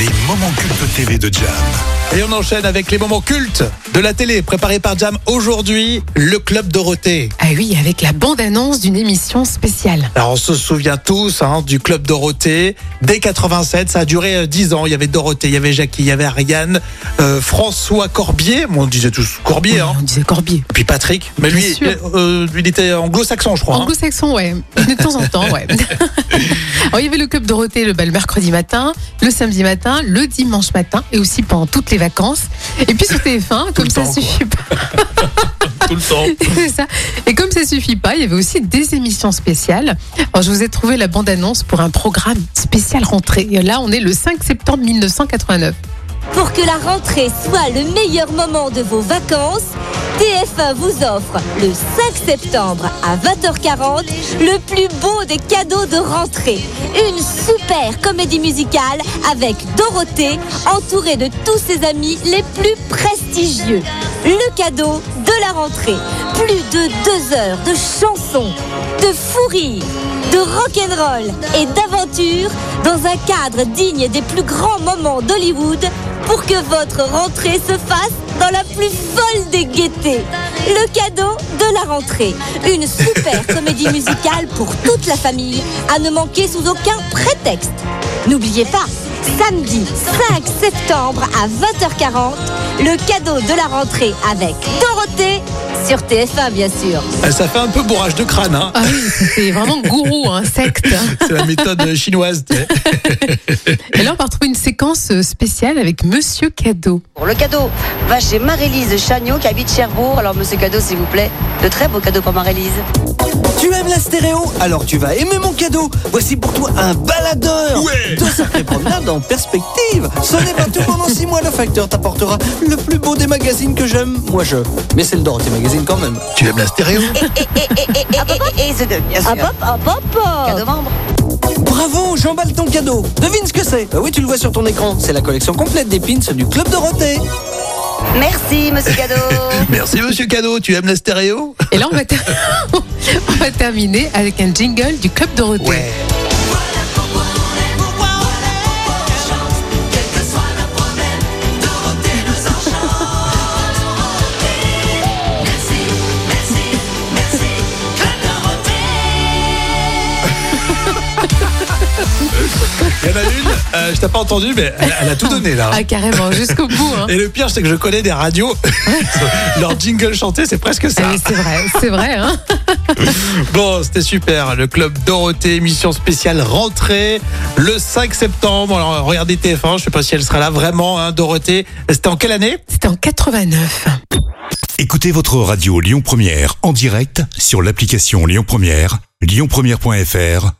Les moments cultes TV de Jam. Et on enchaîne avec les moments cultes de la télé préparés par Jam. Aujourd'hui, le Club Dorothée. Ah oui, avec la bande-annonce d'une émission spéciale. Alors on se souvient tous hein, du Club Dorothée. Dès 87, ça a duré euh, 10 ans. Il y avait Dorothée, il y avait Jackie, il y avait Ariane, euh, François Corbier. Bon, on disait tous Corbier. Oui, Hein. On disait Corbier. Puis Patrick. Mais lui, Bien euh, lui, il était anglo-saxon, je crois. hein. Anglo-saxon, ouais. De temps en temps, ouais. Alors, il y avait le Club Dorothée le, bah, le mercredi matin, le samedi matin, le dimanche matin et aussi pendant toutes les vacances. Et puis sur TF1, comme ça temps, suffit pas. Tout le temps. Ça. Et comme ça suffit pas, il y avait aussi des émissions spéciales. Alors, je vous ai trouvé la bande-annonce pour un programme spécial rentrée. Et là, on est le 5 septembre 1989. Pour que la rentrée soit le meilleur moment de vos vacances, TF1 vous offre le 5 septembre à 20h40 le plus beau des cadeaux de rentrée. Une super comédie musicale avec Dorothée entourée de tous ses amis les plus prestigieux. Le cadeau de la rentrée. Plus de deux heures de chansons, de fou rire, de rock'n'roll et d'aventure dans un cadre digne des plus grands moments d'Hollywood pour que votre rentrée se fasse dans la plus folle des gaietés. Le cadeau de la rentrée. Une super comédie musicale pour toute la famille à ne manquer sous aucun prétexte. N'oubliez pas, samedi 5 septembre à 20h40, le cadeau de la rentrée avec Dorothée sur TF1 bien sûr. Euh, Ça fait un peu bourrage de crâne. Hein. Ah oui, c'est vraiment gourou, un secte. C'est la méthode chinoise. tu sais. Et là, on va retrouver une séquence euh, spéciale avec Monsieur Cadeau. Pour le cadeau va chez Marie-Lise Chagnot qui habite Cherbourg. Alors, monsieur cadeau, s'il vous plaît, de très beaux cadeaux pour Marie-Lise. Tu aimes la stéréo Alors tu vas aimer mon cadeau. Voici pour toi un baladeur. Ouais. Deux sacrées promenades en perspective. Ce n'est pas tout pendant six mois. Le facteur t'apportera le plus beau des magazines que j'aime. Moi je. Mais c'est le Dorothée Magazine quand même. Tu aimes la stéréo Et, et, et, et, et, et, et, et, ce de, bien sûr. Hop hop hop hop hop. Cadeau membre. Bravo, j'emballe ton cadeau. Devine ce que c'est. Bah oui, tu le vois sur ton écran. C'est la collection complète des pins du Club Dorothée. Merci, monsieur cadeau. Merci Monsieur Cadeau. Tu aimes la stéréo Et là, on va, ter- on va terminer avec un jingle du Club Dorothée. Il y en a une, euh, je t'ai pas entendu, mais elle, elle a tout donné là. Ah, carrément, jusqu'au bout. Hein. Et le pire, c'est que je connais des radios. Leur jingle chanté, c'est presque ça. oui, c'est vrai, c'est vrai. Hein. Bon, c'était super. Le club Dorothée, émission spéciale rentrée le 5 septembre. Alors, regardez TF1, je sais pas si elle sera là vraiment, hein, Dorothée. C'était en quelle année? C'était en 89. Écoutez votre radio Lyon Première en direct sur l'application Lyon Première, lyonpremière.fr